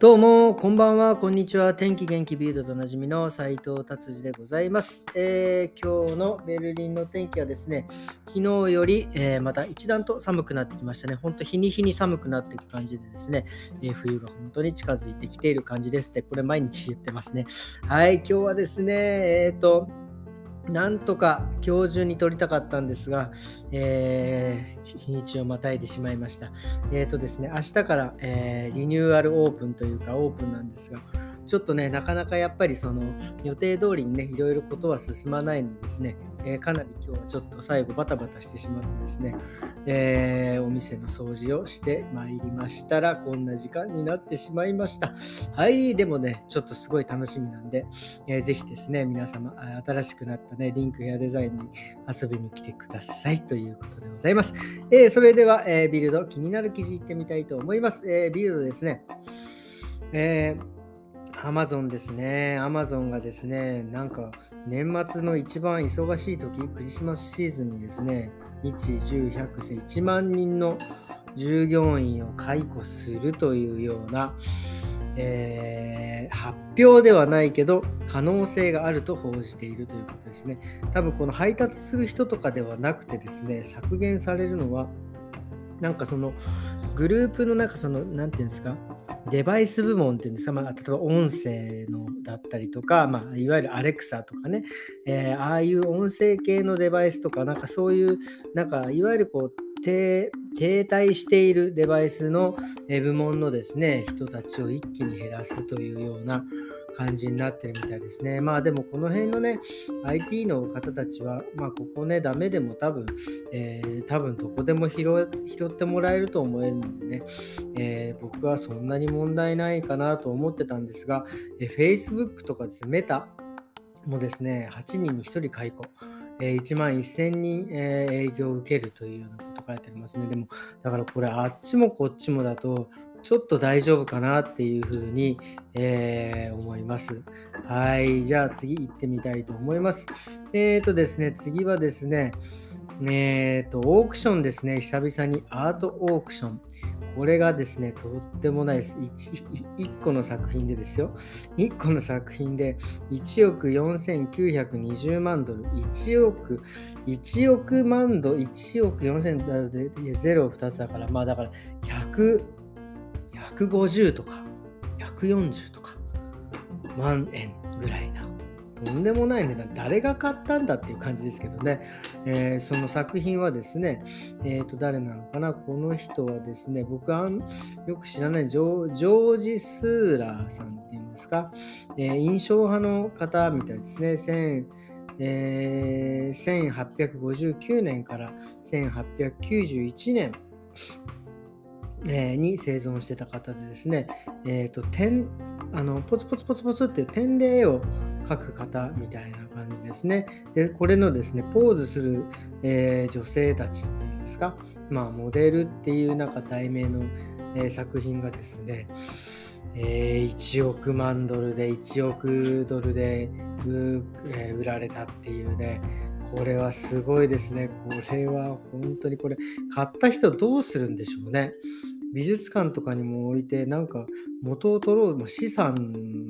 どうも、こんばんは、こんにちは。天気元気ビルドとおなじみの斉藤達治でございます、えー、今日のベルリンの天気はですね、昨日より、えー、また一段と寒くなってきましたね。ほんと日に日に寒くなっていく感じでですね、えー、冬が本当に近づいてきている感じですって、これ毎日言ってますね。はい、今日はですね、えっ、と、なんとか今日中に撮りたかったんですが、えー、日にちをまたいでしまいました。えっ、ー、とですね、明日から、えー、リニューアルオープンというかオープンなんですが、ちょっとね、なかなかやっぱりその予定通りにね、いろいろことは進まないのですね、えー、かなり今日はちょっと最後バタバタしてしまってですね、えー、お店の掃除をしてまいりましたら、こんな時間になってしまいました。はい、でもね、ちょっとすごい楽しみなんで、えー、ぜひですね、皆様、新しくなったね、リンクヘアデザインに遊びに来てくださいということでございます。えー、それでは、え、ビルド、気になる記事いってみたいと思います。え、ビルドですね、えーアマゾンですね。アマゾンがですね、なんか年末の一番忙しい時、クリスマスシーズンにですね、1、10、100、1万人の従業員を解雇するというような、えー、発表ではないけど可能性があると報じているということですね。多分この配達する人とかではなくてですね、削減されるのは、なんかそのグループの中、その、なんていうんですか、デバイス部門っていうんですか、まあ、例えば音声のだったりとか、まあ、いわゆるアレクサとかね、えー、ああいう音声系のデバイスとか、なんかそういう、なんかいわゆるこう、停滞しているデバイスの部門のですね、人たちを一気に減らすというような、感じになってるみたいですね。まあでもこの辺のね、IT の方たちは、まあここね、ダメでも多分、えー、多分どこでも拾ってもらえると思えるのでね、えー、僕はそんなに問題ないかなと思ってたんですが、えー、Facebook とかですね、メタもですね、8人に1人解雇。え1万1000人、え営業を受けるというようなこと書いてありますね。でも、だからこれあっちもこっちもだと、ちょっと大丈夫かなっていうふうに、えー、思います。はい。じゃあ次行ってみたいと思います。えっ、ー、とですね、次はですね、えっ、ー、と、オークションですね。久々にアートオークション。これがですね、とってもないです。1, 個の作品でですよ。1個の作品で1億4920万ドル。1億、1億万ドル、1億4000ドルで0を2つだから、まあだから100、150とか140とか万円ぐらいな。とんでもない値段。誰が買ったんだっていう感じですけどね、えー、その作品はですね、えー、と誰なのかな？この人はですね僕はよく知らないジョージ・スーラーさんっていうんですか、えー、印象派の方みたいですね。えー、1859年から1891年。えに生存してた方でですね、えーと、点あのポツポツポツポツって点で絵を描く方みたいな感じですね。で、これのですね、ポーズする、えー、女性たちっていうんですか、まあ、モデルっていうなんか題名の、えー、作品がですね、えー、1億万ドルで1億ドルで売られたっていうね、これはすごいですね。これは本当にこれ、買った人どうするんでしょうね。美術館とかにも置いて、なんか元を取ろう、まあ、資産、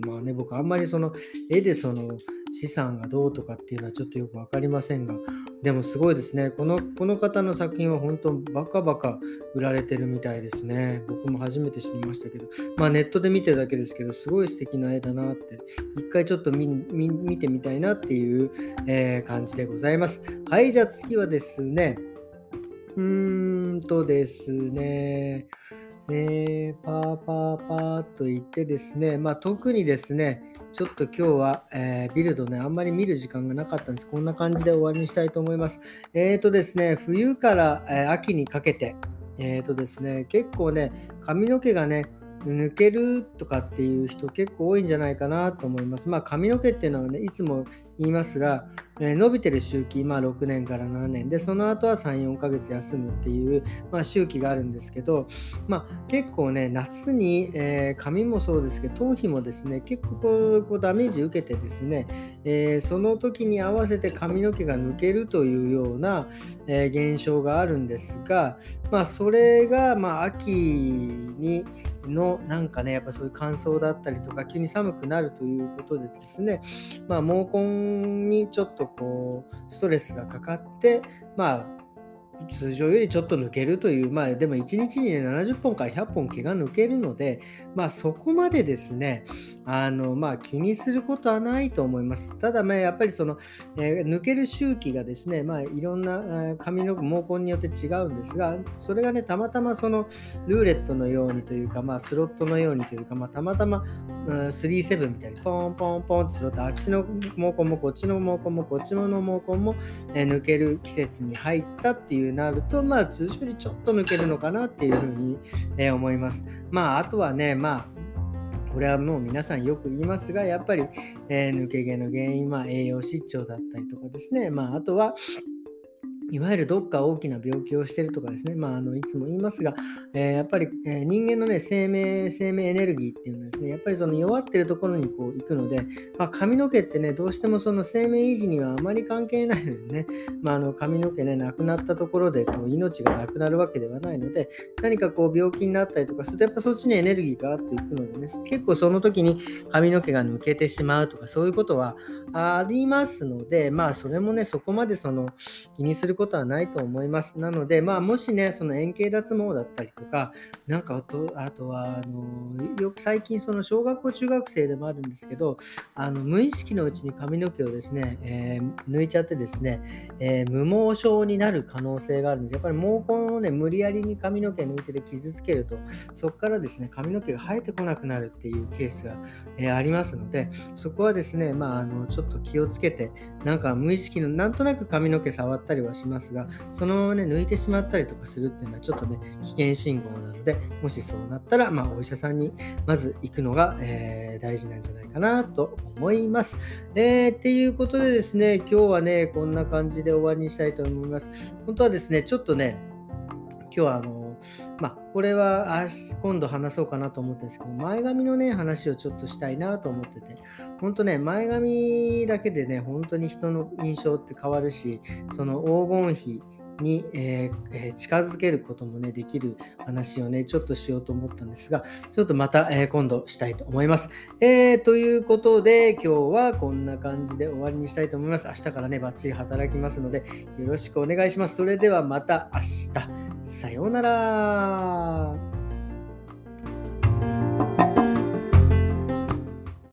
まあね、僕あんまりその絵でその資産がどうとかっていうのはちょっとよく分かりませんが、でもすごいですね。このこの方の作品は本当バカバカ売られてるみたいですね。僕も初めて知りましたけど、まあネットで見てるだけですけど、すごい素敵な絵だなって、一回ちょっと見てみたいなっていう、えー、感じでございます。はい、じゃあ次はですね、うーんとですね、えー、パーパーパーと言ってですね、まあ、特にですね、ちょっと今日は、えー、ビルドね、あんまり見る時間がなかったんです。こんな感じで終わりにしたいと思います。えっ、ー、とですね、冬から、えー、秋にかけて、えっ、とですね、結構ね、髪の毛がね、抜けるとかっていう人結構多いんじゃないかなと思います。まあ髪の毛っていうのはね、いつも言いますが、えー、伸びてる周期、まあ6年から7年。で、その後は3、4ヶ月休むっていう、まあ、周期があるんですけど、まあ結構ね、夏に、えー、髪もそうですけど、頭皮もですね、結構こうこうダメージ受けてですね、えー、その時に合わせて髪の毛が抜けるというような、えー、現象があるんですが、まあ、それが、まあ、秋にのなんかねやっぱそういう乾燥だったりとか急に寒くなるということでですね、まあ、毛根にちょっとこうストレスがかかってまあ通常よりちょっと抜けるという、まあでも1日に、ね、70本から100本毛が抜けるので、まあそこまでですね、あのまあ気にすることはないと思います。ただ、まあ、やっぱりその、えー、抜ける周期がですね、まあいろんなえ髪の毛根によって違うんですが、それがね、たまたまそのルーレットのようにというか、まあスロットのようにというか、まあたまたま、うん、37みたいにポンポンポンってスロット、あっちの毛根もこっちの毛根もこっちの毛根も、えー、抜ける季節に入ったっていうなると、まあ、通常よりちょっと抜けるのかなっていうふうに、えー、思います。まあ、あとはね、まあ、これはもう皆さんよく言いますが、やっぱり、えー、抜け毛の原因は栄養失調だったりとかですね、まあ、あとは、いわゆるどっか大きな病気をしてるとかですね、まあ、あのいつも言いますが、えー、やっぱり、えー、人間の、ね、生命生命エネルギーっていうのはですね、やっぱりその弱ってるところにこう行くので、まあ、髪の毛ってね、どうしてもその生命維持にはあまり関係ないのでね、まあ、あの髪の毛ね、なくなったところでこう命がなくなるわけではないので、何かこう病気になったりとかすると、やっぱそっちにエネルギーがガーッといくのでね、結構その時に髪の毛が抜けてしまうとか、そういうことはありますので、まあ、それもね、そこまでその気にすることことはないと思います。なので、まあ、もしね、その円形脱毛だったりとか、なんかあとあとはあの、よく最近、その小学校、中学生でもあるんですけど、あの無意識のうちに髪の毛をですね、えー、抜いちゃってですね、えー、無毛症になる可能性があるんです。やっぱり毛根をね、無理やりに髪の毛抜いてで傷つけると、そこからですね、髪の毛が生えてこなくなるっていうケースが、えー、ありますので、そこはですね、まあ、あのちょっと気をつけて、なんか無意識の、なんとなく髪の毛触ったりはししますが、そのままね、抜いてしまったりとかするっていうのはちょっとね、危険信号なので、もしそうなったら、まあ、お医者さんにまず行くのが、えー、大事なんじゃないかなと思います。えー、っていうことでですね、今日はね、こんな感じで終わりにしたいと思います。本当はですね、ちょっとね、今日はあの、まあ、これは今度話そうかなと思ってるんですけど、前髪のね、話をちょっとしたいなと思ってて、本当ね、前髪だけでね、本当に人の印象って変わるし、その黄金比、に、えー、近づけることもね、できる話をね、ちょっとしようと思ったんですが、ちょっとまた、えー、今度したいと思います。えー、ということで、今日はこんな感じで終わりにしたいと思います。明日からね、バッチリ働きますので、よろしくお願いします。それではまた明日。さようなら。